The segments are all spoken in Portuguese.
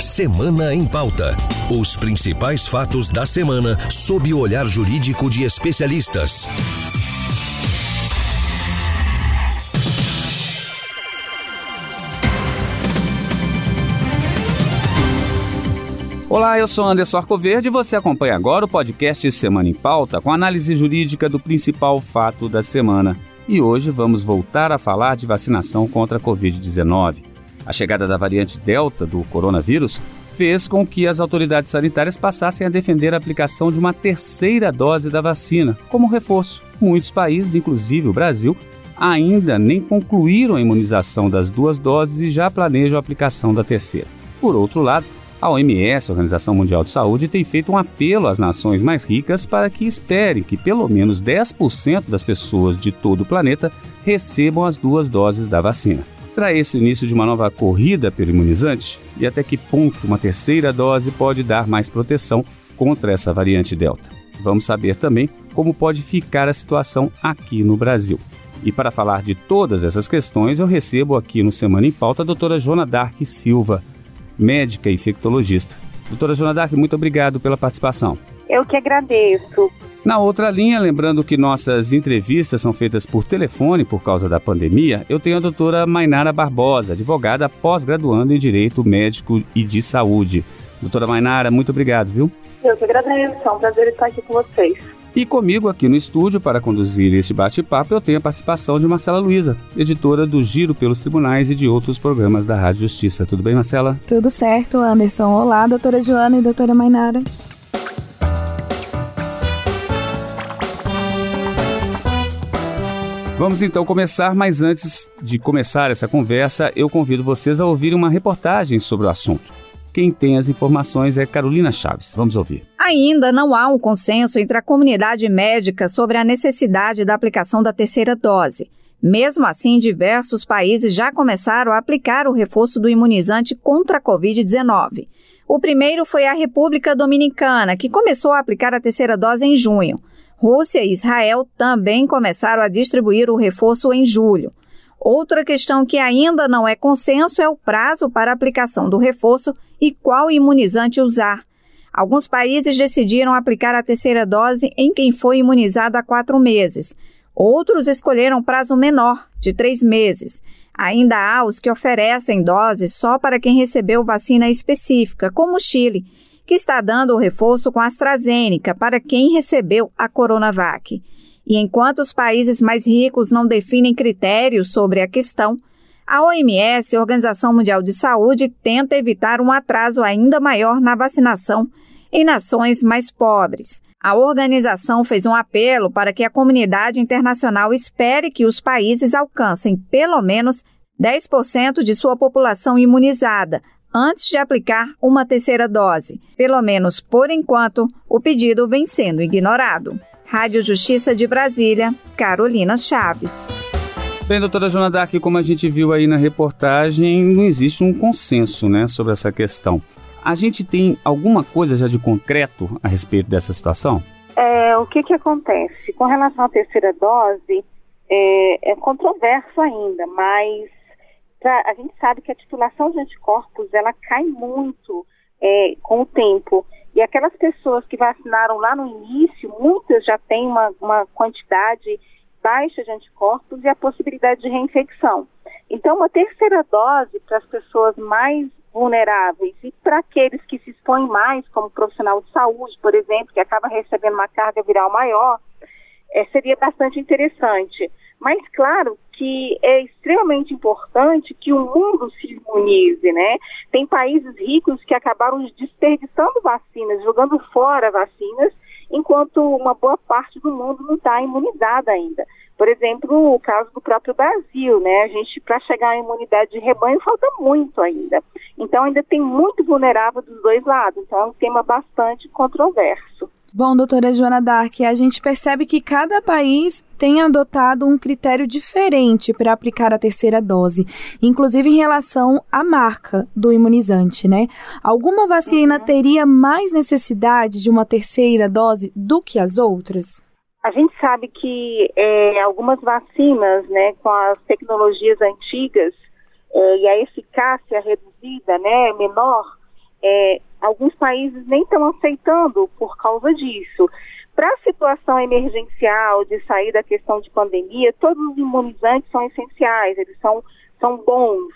Semana em Pauta. Os principais fatos da semana sob o olhar jurídico de especialistas. Olá, eu sou Anderson Arcoverde e você acompanha agora o podcast Semana em Pauta com análise jurídica do principal fato da semana. E hoje vamos voltar a falar de vacinação contra a Covid-19. A chegada da variante Delta do coronavírus fez com que as autoridades sanitárias passassem a defender a aplicação de uma terceira dose da vacina como reforço. Muitos países, inclusive o Brasil, ainda nem concluíram a imunização das duas doses e já planejam a aplicação da terceira. Por outro lado, a OMS, a Organização Mundial de Saúde, tem feito um apelo às nações mais ricas para que esperem que pelo menos 10% das pessoas de todo o planeta recebam as duas doses da vacina. Será esse o início de uma nova corrida pelo imunizante? E até que ponto uma terceira dose pode dar mais proteção contra essa variante Delta? Vamos saber também como pode ficar a situação aqui no Brasil. E para falar de todas essas questões, eu recebo aqui no Semana em Pauta a doutora Jona Dark Silva, médica e infectologista. Doutora Jona Dark, muito obrigado pela participação. Eu que agradeço. Na outra linha, lembrando que nossas entrevistas são feitas por telefone por causa da pandemia, eu tenho a doutora Mainara Barbosa, advogada pós-graduando em Direito Médico e de Saúde. Doutora Mainara, muito obrigado, viu? Eu que agradeço, é um prazer estar aqui com vocês. E comigo aqui no estúdio para conduzir este bate-papo eu tenho a participação de Marcela Luiza, editora do Giro pelos Tribunais e de outros programas da Rádio Justiça. Tudo bem, Marcela? Tudo certo, Anderson. Olá, doutora Joana e doutora Mainara. Vamos então começar, mas antes de começar essa conversa, eu convido vocês a ouvirem uma reportagem sobre o assunto. Quem tem as informações é Carolina Chaves. Vamos ouvir. Ainda não há um consenso entre a comunidade médica sobre a necessidade da aplicação da terceira dose. Mesmo assim, diversos países já começaram a aplicar o reforço do imunizante contra a Covid-19. O primeiro foi a República Dominicana, que começou a aplicar a terceira dose em junho. Rússia e Israel também começaram a distribuir o reforço em julho. Outra questão que ainda não é consenso é o prazo para aplicação do reforço e qual imunizante usar. Alguns países decidiram aplicar a terceira dose em quem foi imunizado há quatro meses. Outros escolheram prazo menor, de três meses. Ainda há os que oferecem doses só para quem recebeu vacina específica, como o Chile, que está dando o reforço com a AstraZeneca para quem recebeu a Coronavac. E enquanto os países mais ricos não definem critérios sobre a questão, a OMS, Organização Mundial de Saúde, tenta evitar um atraso ainda maior na vacinação em nações mais pobres. A organização fez um apelo para que a comunidade internacional espere que os países alcancem pelo menos 10% de sua população imunizada antes de aplicar uma terceira dose. Pelo menos por enquanto, o pedido vem sendo ignorado. Rádio Justiça de Brasília, Carolina Chaves. Bem, doutora Jonadá, aqui como a gente viu aí na reportagem, não existe um consenso né, sobre essa questão. A gente tem alguma coisa já de concreto a respeito dessa situação? É, o que, que acontece? Com relação à terceira dose, é, é controverso ainda, mas pra, a gente sabe que a titulação de anticorpos ela cai muito é, com o tempo. E aquelas pessoas que vacinaram lá no início, muitas já têm uma, uma quantidade baixa de anticorpos e a possibilidade de reinfecção. Então, uma terceira dose para as pessoas mais vulneráveis e para aqueles que se expõem mais, como profissional de saúde, por exemplo, que acaba recebendo uma carga viral maior, é, seria bastante interessante. Mas claro que é extremamente importante que o mundo se imunize, né? Tem países ricos que acabaram desperdiçando vacinas, jogando fora vacinas, enquanto uma boa parte do mundo não está imunizada ainda. Por exemplo, o caso do próprio Brasil, né? A gente, para chegar à imunidade de rebanho, falta muito ainda. Então, ainda tem muito vulnerável dos dois lados. Então, é um tema bastante controverso. Bom, doutora Joana Dark, a gente percebe que cada país tem adotado um critério diferente para aplicar a terceira dose, inclusive em relação à marca do imunizante, né? Alguma vacina uhum. teria mais necessidade de uma terceira dose do que as outras? A gente sabe que é, algumas vacinas, né, com as tecnologias antigas é, e a eficácia reduzida, né, menor, É, alguns países nem estão aceitando por causa disso. Para a situação emergencial de sair da questão de pandemia, todos os imunizantes são essenciais, eles são, são bons,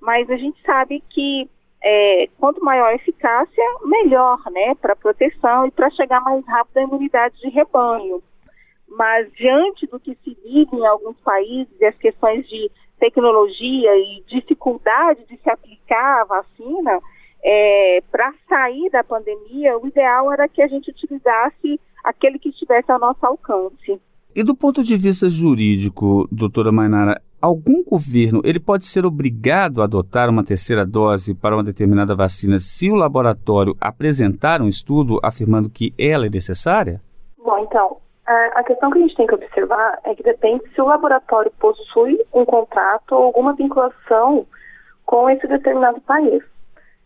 mas a gente sabe que é, quanto maior a eficácia, melhor, né, para proteção e para chegar mais rápido à imunidade de rebanho. Mas diante do que se vive em alguns países e as questões de tecnologia e dificuldade de se aplicar a vacina, é, para sair da pandemia, o ideal era que a gente utilizasse aquele que estivesse ao nosso alcance. E do ponto de vista jurídico, doutora Mainara, algum governo ele pode ser obrigado a adotar uma terceira dose para uma determinada vacina se o laboratório apresentar um estudo afirmando que ela é necessária? Bom, então, a questão que a gente tem que observar é que depende se o laboratório possui um contrato ou alguma vinculação com esse determinado país.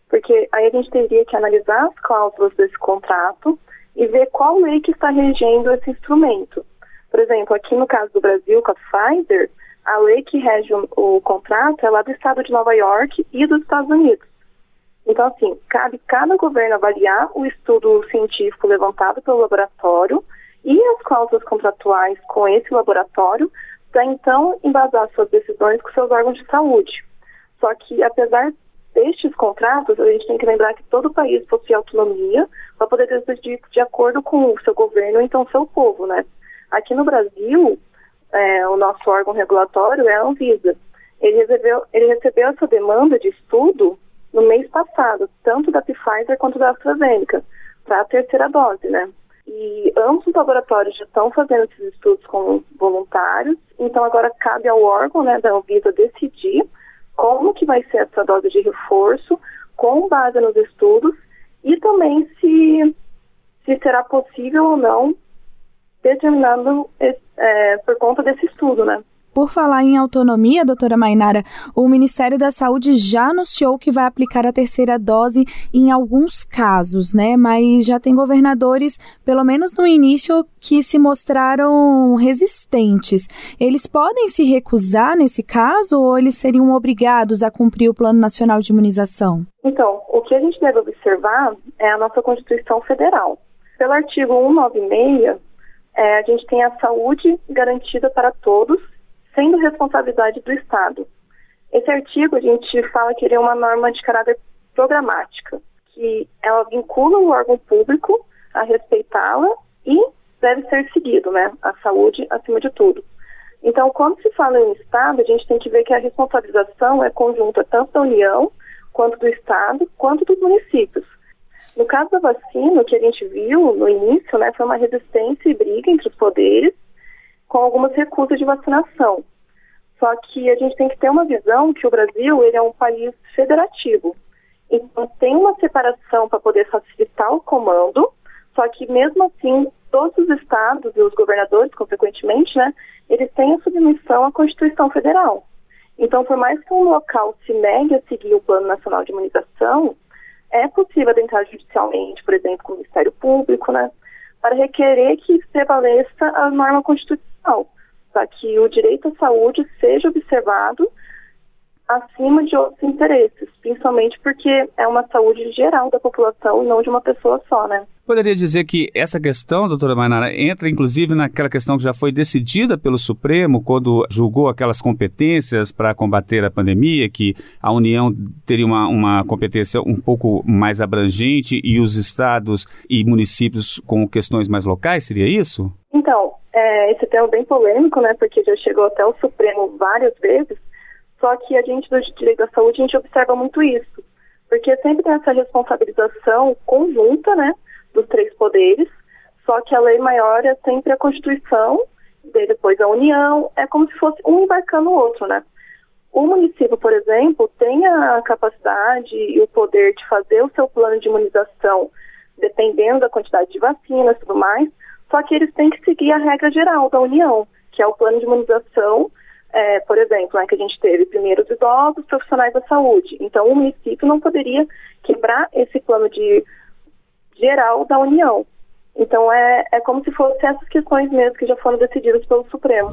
Porque aí a gente teria que analisar as cláusulas desse contrato e ver qual lei que está regendo esse instrumento. Por exemplo, aqui no caso do Brasil, com a Pfizer, a lei que rege o, o contrato é lá do estado de Nova York e dos Estados Unidos. Então, assim, cabe cada governo avaliar o estudo científico levantado pelo laboratório e as cláusulas contratuais com esse laboratório para então embasar suas decisões com seus órgãos de saúde. Só que, apesar destes contratos, a gente tem que lembrar que todo país possui autonomia para poder decidir de acordo com o seu governo, então seu povo, né? Aqui no Brasil, é, o nosso órgão regulatório é a Anvisa. Ele recebeu, ele recebeu essa demanda de estudo no mês passado, tanto da Pfizer quanto da AstraZeneca, para a terceira dose, né? E ambos os laboratórios já estão fazendo esses estudos com voluntários, então agora cabe ao órgão né, da Anvisa decidir como que vai ser essa dose de reforço, com base nos estudos, e também se, se será possível ou não determinando é, por conta desse estudo, né? Por falar em autonomia, doutora Mainara, o Ministério da Saúde já anunciou que vai aplicar a terceira dose em alguns casos, né? Mas já tem governadores, pelo menos no início, que se mostraram resistentes. Eles podem se recusar nesse caso ou eles seriam obrigados a cumprir o Plano Nacional de Imunização? Então, o que a gente deve observar é a nossa Constituição Federal. Pelo artigo 196, é, a gente tem a saúde garantida para todos, sendo responsabilidade do Estado. Esse artigo a gente fala que ele é uma norma de caráter programática, que ela vincula o órgão público a respeitá-la e deve ser seguido, né? A saúde acima de tudo. Então, quando se fala em Estado, a gente tem que ver que a responsabilização é conjunta tanto da União, quanto do Estado, quanto dos municípios. No caso da vacina, o que a gente viu no início, né, foi uma resistência e briga entre os poderes, com algumas recusas de vacinação. Só que a gente tem que ter uma visão que o Brasil ele é um país federativo. Então tem uma separação para poder facilitar o comando, só que mesmo assim todos os estados e os governadores, consequentemente, né, eles têm a submissão à Constituição Federal. Então, por mais que um local se negue a seguir o Plano Nacional de Imunização, é possível adentrar judicialmente, por exemplo, com o Ministério Público, né, para requerer que prevaleça a norma constitucional, para que o direito à saúde seja observado acima de outros interesses, principalmente porque é uma saúde geral da população e não de uma pessoa só, né? Poderia dizer que essa questão, doutora Mainara, entra inclusive naquela questão que já foi decidida pelo Supremo quando julgou aquelas competências para combater a pandemia, que a União teria uma, uma competência um pouco mais abrangente e os estados e municípios com questões mais locais, seria isso? Então, é, esse tema é bem polêmico, né, porque já chegou até o Supremo várias vezes, só que a gente do direito da saúde, a gente observa muito isso, porque sempre tem essa responsabilização conjunta, né, dos três poderes, só que a lei maior é sempre a Constituição, e depois a União, é como se fosse um embarcando o outro, né. O município, por exemplo, tem a capacidade e o poder de fazer o seu plano de imunização, dependendo da quantidade de vacinas e tudo mais, só que eles têm que seguir a regra geral da União, que é o plano de imunização é, por exemplo, né, que a gente teve primeiro os idosos, profissionais da saúde. Então, o município não poderia quebrar esse plano de geral da União. Então, é, é como se fossem essas questões mesmo que já foram decididas pelo Supremo.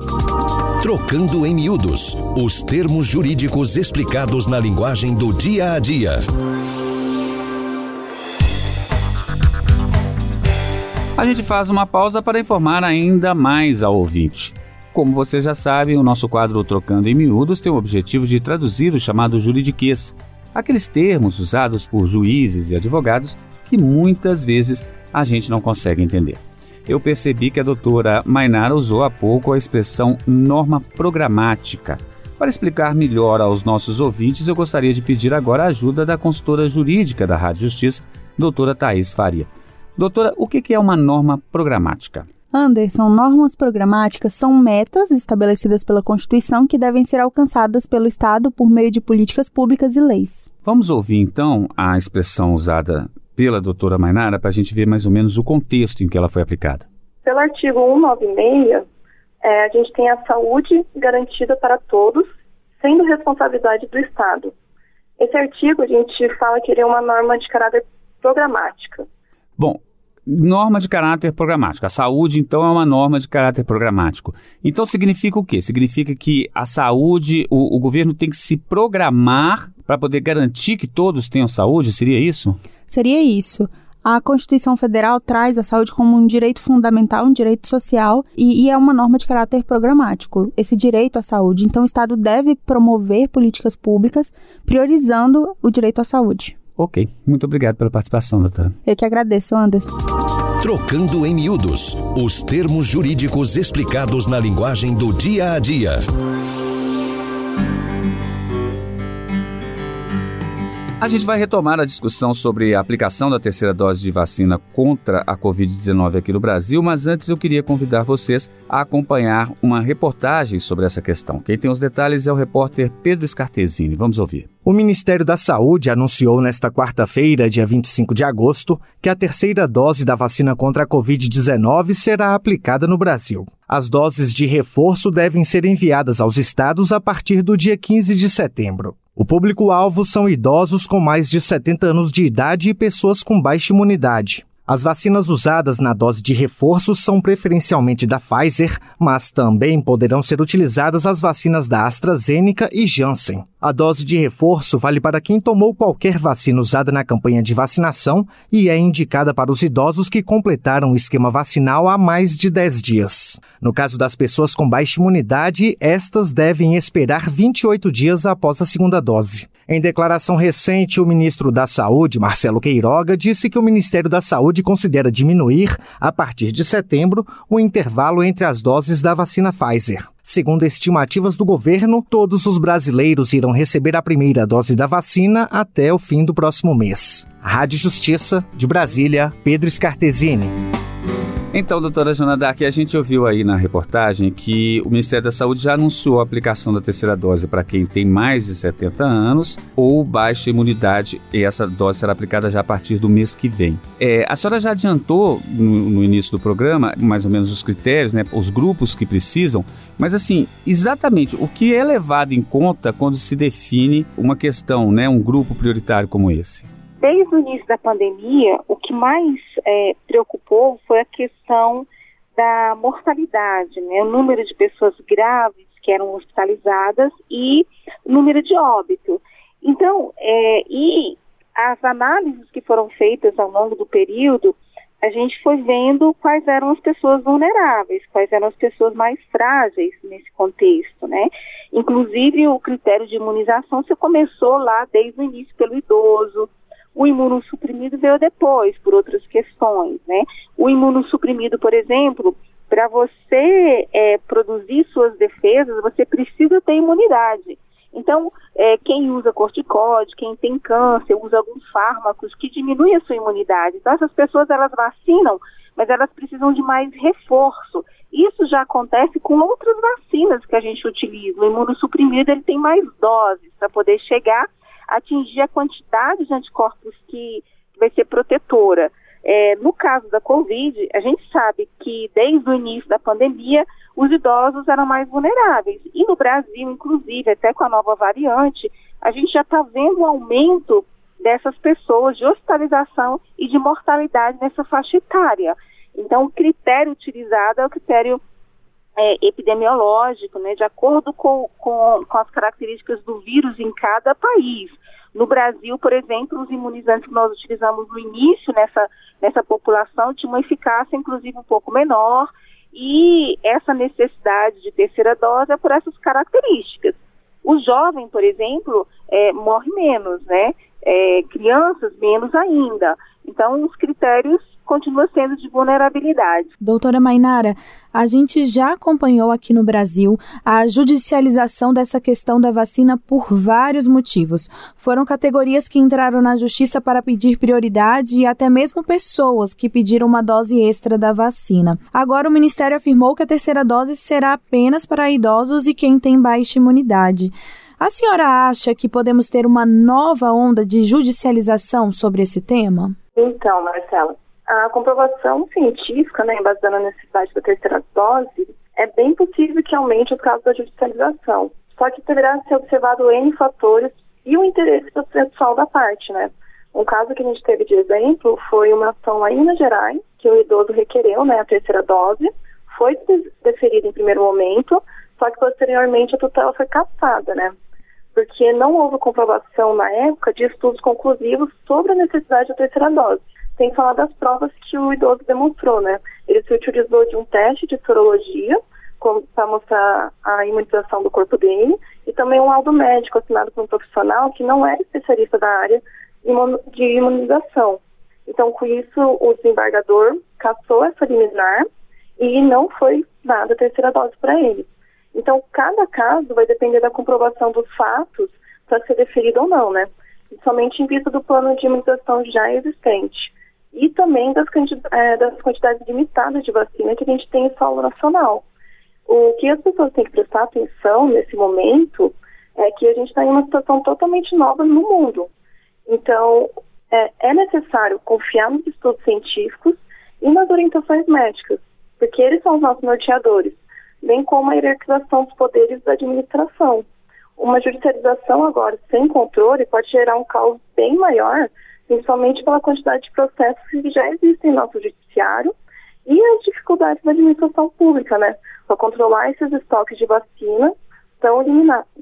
Trocando em miúdos, os termos jurídicos explicados na linguagem do dia a dia. A gente faz uma pausa para informar ainda mais ao ouvinte. Como vocês já sabem, o nosso quadro Trocando em Miúdos tem o objetivo de traduzir o chamado juridiquês, aqueles termos usados por juízes e advogados que muitas vezes a gente não consegue entender. Eu percebi que a doutora Mainara usou há pouco a expressão norma programática. Para explicar melhor aos nossos ouvintes, eu gostaria de pedir agora a ajuda da consultora jurídica da Rádio Justiça, doutora Thais Faria. Doutora, o que é uma norma programática? Anderson, normas programáticas são metas estabelecidas pela Constituição que devem ser alcançadas pelo Estado por meio de políticas públicas e leis. Vamos ouvir então a expressão usada pela doutora Mainara para a gente ver mais ou menos o contexto em que ela foi aplicada. Pelo artigo 196, é, a gente tem a saúde garantida para todos, sendo responsabilidade do Estado. Esse artigo a gente fala que ele é uma norma de caráter programática. Bom, norma de caráter programático. A saúde, então, é uma norma de caráter programático. Então, significa o quê? Significa que a saúde, o, o governo tem que se programar para poder garantir que todos tenham saúde? Seria isso? Seria isso. A Constituição Federal traz a saúde como um direito fundamental, um direito social, e, e, é uma norma de caráter programático, esse direito à saúde. Então, o Estado deve promover políticas públicas priorizando o direito à saúde. Ok, muito obrigado pela participação, doutora. Eu que agradeço, Anderson. Trocando em miúdos os termos jurídicos explicados na linguagem do dia a dia. A gente vai retomar a discussão sobre a aplicação da terceira dose de vacina contra a Covid-19 aqui no Brasil, mas antes eu queria convidar vocês a acompanhar uma reportagem sobre essa questão. Quem tem os detalhes é o repórter Pedro Scartesini. Vamos ouvir. O Ministério da Saúde anunciou nesta quarta-feira, dia 25 de agosto, que a terceira dose da vacina contra a Covid-19 será aplicada no Brasil. As doses de reforço devem ser enviadas aos estados a partir do dia 15 de setembro. O público-alvo são idosos com mais de 70 anos de idade e pessoas com baixa imunidade. As vacinas usadas na dose de reforço são preferencialmente da Pfizer, mas também poderão ser utilizadas as vacinas da AstraZeneca e Janssen. A dose de reforço vale para quem tomou qualquer vacina usada na campanha de vacinação e é indicada para os idosos que completaram o esquema vacinal há mais de 10 dias. No caso das pessoas com baixa imunidade, estas devem esperar 28 dias após a segunda dose. Em declaração recente, o ministro da Saúde, Marcelo Queiroga, disse que o Ministério da Saúde considera diminuir, a partir de setembro, o intervalo entre as doses da vacina Pfizer. Segundo estimativas do governo, todos os brasileiros irão receber a primeira dose da vacina até o fim do próximo mês. Rádio Justiça, de Brasília, Pedro Scartesini. Então, doutora Jonadá, que a gente ouviu aí na reportagem que o Ministério da Saúde já anunciou a aplicação da terceira dose para quem tem mais de 70 anos ou baixa imunidade, e essa dose será aplicada já a partir do mês que vem. É, a senhora já adiantou no, no, início do programa mais ou menos os critérios, né, os grupos que precisam, mas assim, exatamente o que é levado em conta quando se define uma questão, né, um grupo prioritário como esse? Desde o início da pandemia, o que mais é, preocupou foi a questão da mortalidade, né? o número de pessoas graves que eram hospitalizadas e o número de óbito. Então, é, e as análises que foram feitas ao longo do período, a gente foi vendo quais eram as pessoas vulneráveis, quais eram as pessoas mais frágeis nesse contexto, né? Inclusive, o critério de imunização se começou lá desde o início pelo idoso, o imunossuprimido veio depois, por outras questões, né? O imunossuprimido, por exemplo, para você é, produzir suas defesas, você precisa ter imunidade. Então, é, quem usa corticóide, quem tem câncer, usa alguns fármacos que diminuem a sua imunidade. Então, essas pessoas, elas vacinam, mas elas precisam de mais reforço. Isso já acontece com outras vacinas que a gente utiliza. O imunossuprimido, ele tem mais doses para poder chegar atingir a quantidade de anticorpos que vai ser protetora. É, no caso da Covid, a gente sabe que desde o início da pandemia, os idosos eram mais vulneráveis. E no Brasil, inclusive, até com a nova variante, a gente já está vendo um aumento dessas pessoas de hospitalização e de mortalidade nessa faixa etária. Então, o critério utilizado é o critério é, epidemiológico, né, de acordo com, com, com as características do vírus em cada país. No Brasil, por exemplo, os imunizantes que nós utilizamos no início nessa, nessa população tinham uma eficácia, inclusive, um pouco menor, e essa necessidade de terceira dose é por essas características. O jovem, por exemplo, é, morre menos, né? É, crianças, menos ainda. Então, os critérios continua sendo de vulnerabilidade. Doutora Mainara, a gente já acompanhou aqui no Brasil a judicialização dessa questão da vacina por vários motivos. Foram categorias que entraram na justiça para pedir prioridade e até mesmo pessoas que pediram uma dose extra da vacina. Agora, o Ministério afirmou que a terceira dose será apenas para idosos e quem tem baixa imunidade. A senhora acha que podemos ter uma nova onda de judicialização sobre esse tema? Então, Marcela, a comprovação científica, né, baseada na necessidade da terceira dose, é bem possível que aumente os casos da judicialização. Só que deverá ser observado N fatores e o interesse pessoal da parte, né? Um caso que a gente teve de exemplo foi uma ação lá em Minas Gerais, que o idoso requereu né, a terceira dose, foi deferida em primeiro momento, só que posteriormente a tutela foi cassada, né? Porque não houve comprovação na época de estudos conclusivos sobre a necessidade da terceira dose sem falar das provas que o idoso demonstrou, né? Ele se utilizou de um teste de sorologia para mostrar a imunização do corpo dele e também um laudo médico assinado por um profissional que não era especialista da área de imunização. Então, com isso, o desembargador cassou essa liminar e não foi dada a terceira dose para ele. Então, cada caso vai depender da comprovação dos fatos para ser deferido ou não, né? Somente em vista do plano de imunização já existente e também das, é, das quantidades limitadas de vacina que a gente tem em solo nacional. O que as pessoas têm que prestar atenção nesse momento é que a gente está em uma situação totalmente nova no mundo. Então, é, é, necessário confiar nos estudos científicos e nas orientações médicas, porque eles são os nossos norteadores, bem como a hierarquização dos poderes da administração. Uma judicialização agora sem controle pode gerar um caos bem maior principalmente pela quantidade de processos que já existem no nosso judiciário e as dificuldades da administração pública, né, para controlar esses estoques de vacina tão,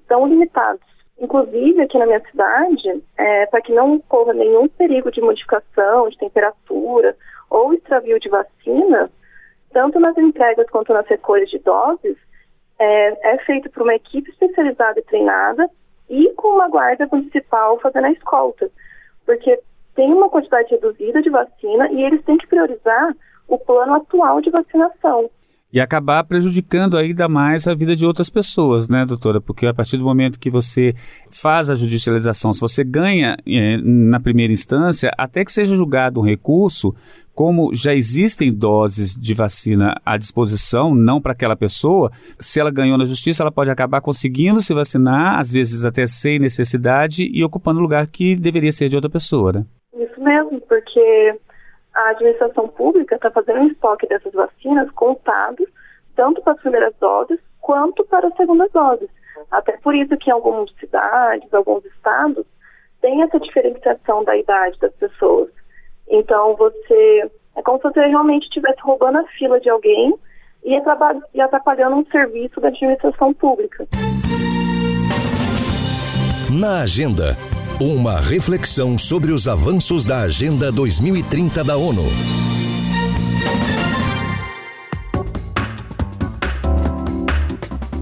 tão limitados. Inclusive, aqui na minha cidade, é, para que não ocorra nenhum perigo de modificação de temperatura ou extravio de vacina, tanto nas entregas quanto nas recolhas de doses, é, é feito por uma equipe especializada e treinada e com uma guarda municipal fazendo a escolta. Porque tem uma quantidade reduzida de vacina e eles têm que priorizar o plano atual de vacinação. E acabar prejudicando ainda mais a vida de outras pessoas, né, doutora? Porque a partir do momento que você faz a judicialização, se você ganha é, na primeira instância, até que seja julgado um recurso, como já existem doses de vacina à disposição, não para aquela pessoa, se ela ganhou na justiça, ela pode acabar conseguindo se vacinar, às vezes até sem necessidade, e ocupando o lugar que deveria ser de outra pessoa, né? Isso mesmo, porque a administração pública está fazendo um estoque dessas vacinas contados tanto para as primeiras doses quanto para as segundas doses. Até por isso que em algumas cidades, alguns estados, tem essa diferenciação da idade das pessoas. Então você é como se você realmente estivesse roubando a fila de alguém e atrapalhando um serviço da administração pública. Na agenda uma reflexão sobre os avanços da Agenda 2030 da ONU.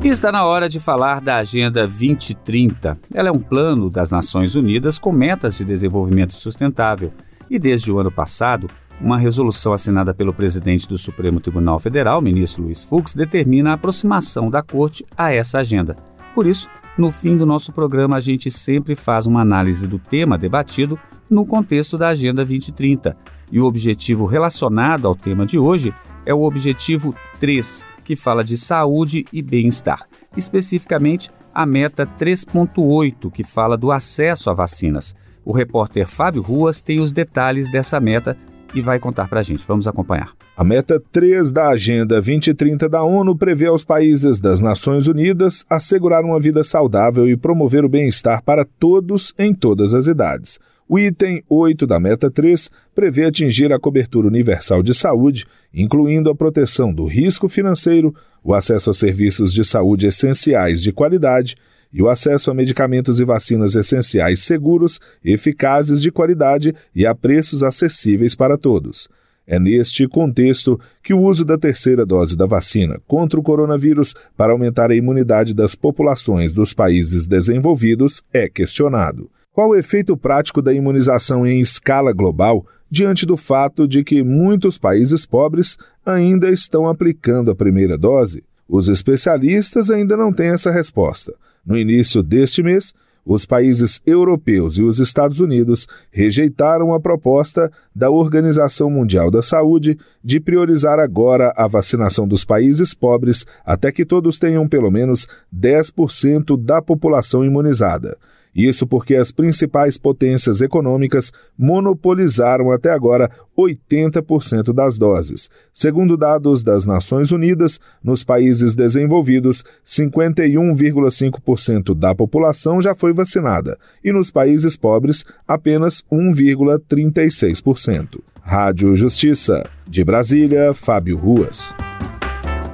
Está na hora de falar da Agenda 2030. Ela é um plano das Nações Unidas com metas de desenvolvimento sustentável. E desde o ano passado, uma resolução assinada pelo presidente do Supremo Tribunal Federal, ministro Luiz Fux, determina a aproximação da Corte a essa agenda. Por isso, no fim do nosso programa, a gente sempre faz uma análise do tema debatido no contexto da Agenda 2030. E o objetivo relacionado ao tema de hoje é o objetivo 3, que fala de saúde e bem-estar. Especificamente, a meta 3.8, que fala do acesso a vacinas. O repórter Fábio Ruas tem os detalhes dessa meta e vai contar para a gente. Vamos acompanhar. A meta 3 da Agenda 2030 da ONU prevê aos países das Nações Unidas assegurar uma vida saudável e promover o bem-estar para todos em todas as idades. O item 8 da meta 3 prevê atingir a cobertura universal de saúde, incluindo a proteção do risco financeiro, o acesso a serviços de saúde essenciais de qualidade e o acesso a medicamentos e vacinas essenciais seguros, eficazes, de qualidade e a preços acessíveis para todos. É neste contexto que o uso da terceira dose da vacina contra o coronavírus para aumentar a imunidade das populações dos países desenvolvidos é questionado. Qual o efeito prático da imunização em escala global diante do fato de que muitos países pobres ainda estão aplicando a primeira dose? Os especialistas ainda não têm essa resposta. No início deste mês, os países europeus e os Estados Unidos rejeitaram a proposta da Organização Mundial da Saúde de priorizar agora a vacinação dos países pobres até que todos tenham pelo menos 10% da população imunizada. Isso porque as principais potências econômicas monopolizaram até agora 80% das doses. Segundo dados das Nações Unidas, nos países desenvolvidos, 51,5% da população já foi vacinada e nos países pobres, apenas 1,36%. Rádio Justiça. De Brasília, Fábio Ruas.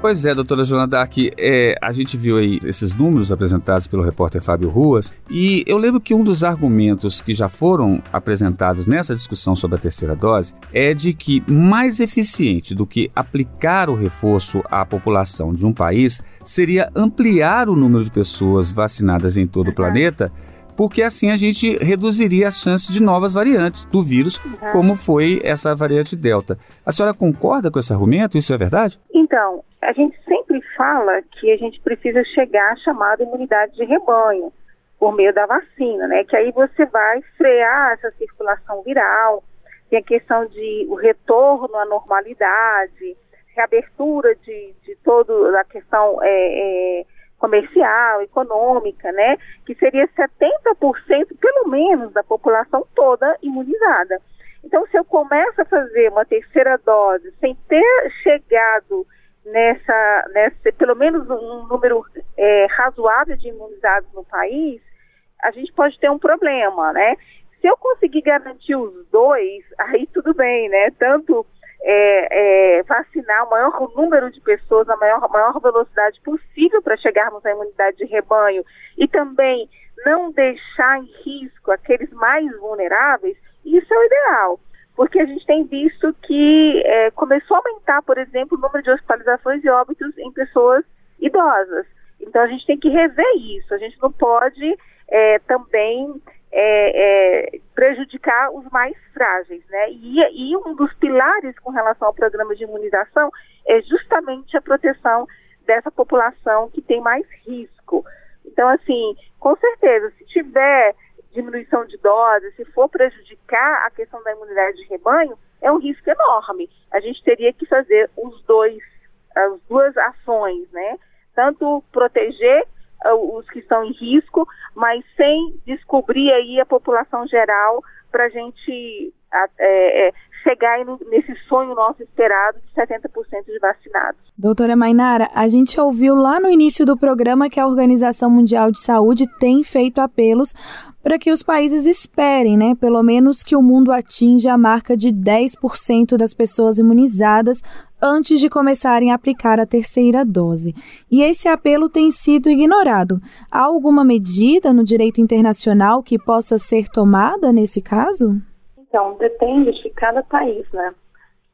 Pois é, doutora Joana Dark, é, a gente viu aí esses números apresentados pelo repórter Fábio Ruas e eu lembro que um dos argumentos que já foram apresentados nessa discussão sobre a terceira dose é de que mais eficiente do que aplicar o reforço à população de um país seria ampliar o número de pessoas vacinadas em todo o planeta porque assim a gente reduziria as chances de novas variantes do vírus, uhum. como foi essa variante Delta. A senhora concorda com esse argumento? Isso é verdade? Então, a gente sempre fala que a gente precisa chegar à chamada imunidade de rebanho por meio da vacina, né? Que aí você vai frear essa circulação viral, tem a questão de o retorno à normalidade, reabertura de, de toda a questão é, é, comercial, econômica, né, que seria 70% pelo menos da população toda imunizada. Então, se eu começo a fazer uma terceira dose sem ter chegado nessa, nessa pelo menos um número é, razoável de imunizados no país, a gente pode ter um problema, né? Se eu conseguir garantir os dois, aí tudo bem, né? Tanto é, é, vacinar o maior número de pessoas, a maior, maior velocidade possível para chegarmos à imunidade de rebanho e também não deixar em risco aqueles mais vulneráveis, isso é o ideal. Porque a gente tem visto que é, começou a aumentar, por exemplo, o número de hospitalizações e óbitos em pessoas idosas. Então a gente tem que rever isso. A gente não pode é, também é, é, prejudicar os mais frágeis, né? E, e, um dos pilares com relação ao programa de imunização é justamente a proteção dessa população que tem mais risco. Então, assim, com certeza, se tiver diminuição de doses, se for prejudicar a questão da imunidade de rebanho, é um risco enorme. A gente teria que fazer os dois, as duas ações, né? Tanto proteger os que estão em risco, mas sem descobrir aí a população geral para a gente é, é, chegar nesse sonho nosso esperado de 70% de vacinados. Doutora Mainara, a gente ouviu lá no início do programa que a Organização Mundial de Saúde tem feito apelos para que os países esperem, né, pelo menos que o mundo atinja a marca de 10% das pessoas imunizadas antes de começarem a aplicar a terceira dose. E esse apelo tem sido ignorado. Há alguma medida no direito internacional que possa ser tomada nesse caso? Então, depende de cada país, né?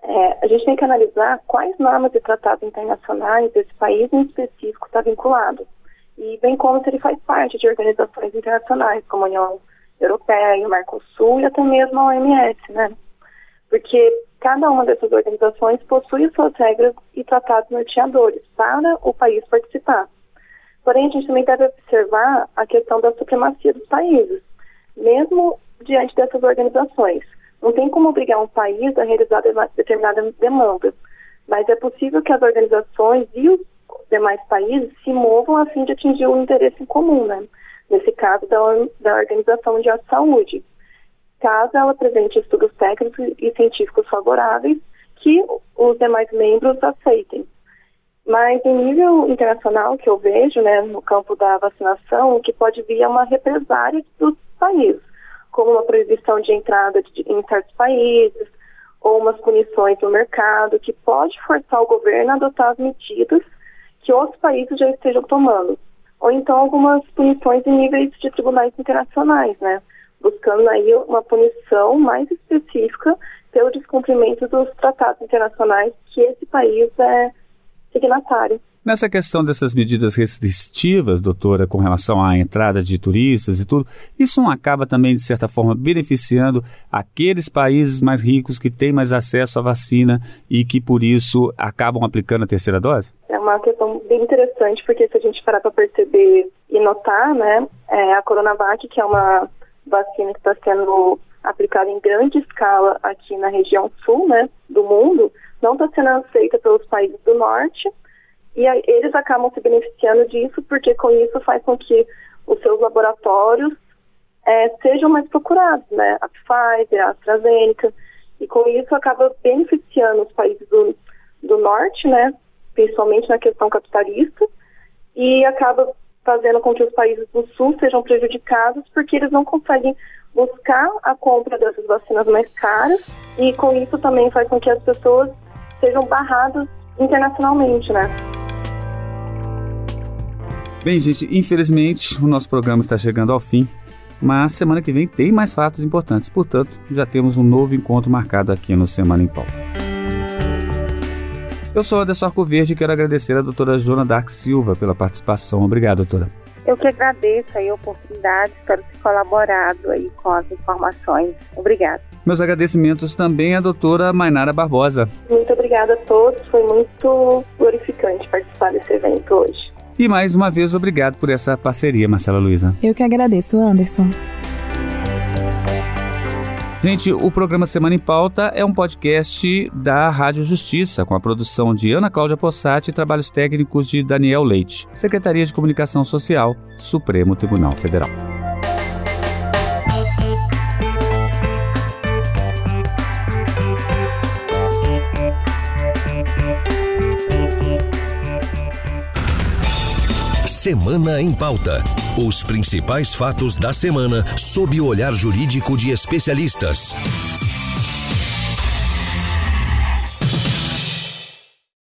É, a gente tem que analisar quais normas e tratados internacionais esse país em específico está vinculado, e bem como se ele faz parte de organizações internacionais, como a União Europeia, o Mercosul e até mesmo a OMS, né? Porque cada uma dessas organizações possui suas regras e tratados norteadores para o país participar. Porém, a gente também deve observar a questão da supremacia dos países, mesmo diante dessas organizações. Não tem como obrigar um país a realizar determinada demanda, mas é possível que as organizações e os demais países se movam a fim de atingir o interesse em comum, né? nesse caso da, da Organização Mundial de Saúde caso ela apresente estudos técnicos e científicos favoráveis que os demais membros aceitem. Mas em nível internacional, que eu vejo, né, no campo da vacinação, o que pode vir é uma represária dos países, como uma proibição de entrada de, em certos países, ou umas punições no mercado, que pode forçar o governo a adotar as medidas que outros países já estejam tomando, ou então algumas punições em níveis de tribunais internacionais, né? Buscando aí uma punição mais específica pelo descumprimento dos tratados internacionais que esse país é signatário. Nessa questão dessas medidas restritivas, doutora, com relação à entrada de turistas e tudo, isso não acaba também, de certa forma, beneficiando aqueles países mais ricos que têm mais acesso à vacina e que, por isso, acabam aplicando a terceira dose? É uma questão bem interessante, porque se a gente parar para perceber e notar, né, é, a Coronavac, que é uma vacina que está sendo aplicada em grande escala aqui na região sul, né, do mundo, não está sendo aceita pelos países do norte e aí, eles acabam se beneficiando disso porque com isso faz com que os seus laboratórios é, sejam mais procurados, né? A Pfizer, a AstraZeneca, e com isso acaba beneficiando os países do, do norte, né? Principalmente na questão capitalista, e acaba fazendo com que os países do sul sejam prejudicados porque eles não conseguem buscar a compra dessas vacinas mais caras e com isso também faz com que as pessoas sejam barradas internacionalmente, né? Bem, gente, infelizmente o nosso programa está chegando ao fim, mas semana que vem tem mais fatos importantes. Portanto, já temos um novo encontro marcado aqui no Semana em Pauta. Eu sou Anderson Arcoverde e quero agradecer a doutora Jona Dark Silva pela participação. Obrigado, doutora. Eu que agradeço aí a oportunidade, espero ter colaborado aí com as informações. Obrigada. Meus agradecimentos também à doutora Mainara Barbosa. Muito obrigada a todos, foi muito glorificante participar desse evento hoje. E mais uma vez, obrigado por essa parceria, Marcela Luiza. Eu que agradeço, Anderson. Gente, o programa Semana em Pauta é um podcast da Rádio Justiça, com a produção de Ana Cláudia Possati e trabalhos técnicos de Daniel Leite, Secretaria de Comunicação Social, Supremo Tribunal Federal. Semana em Pauta. Os principais fatos da semana sob o olhar jurídico de especialistas.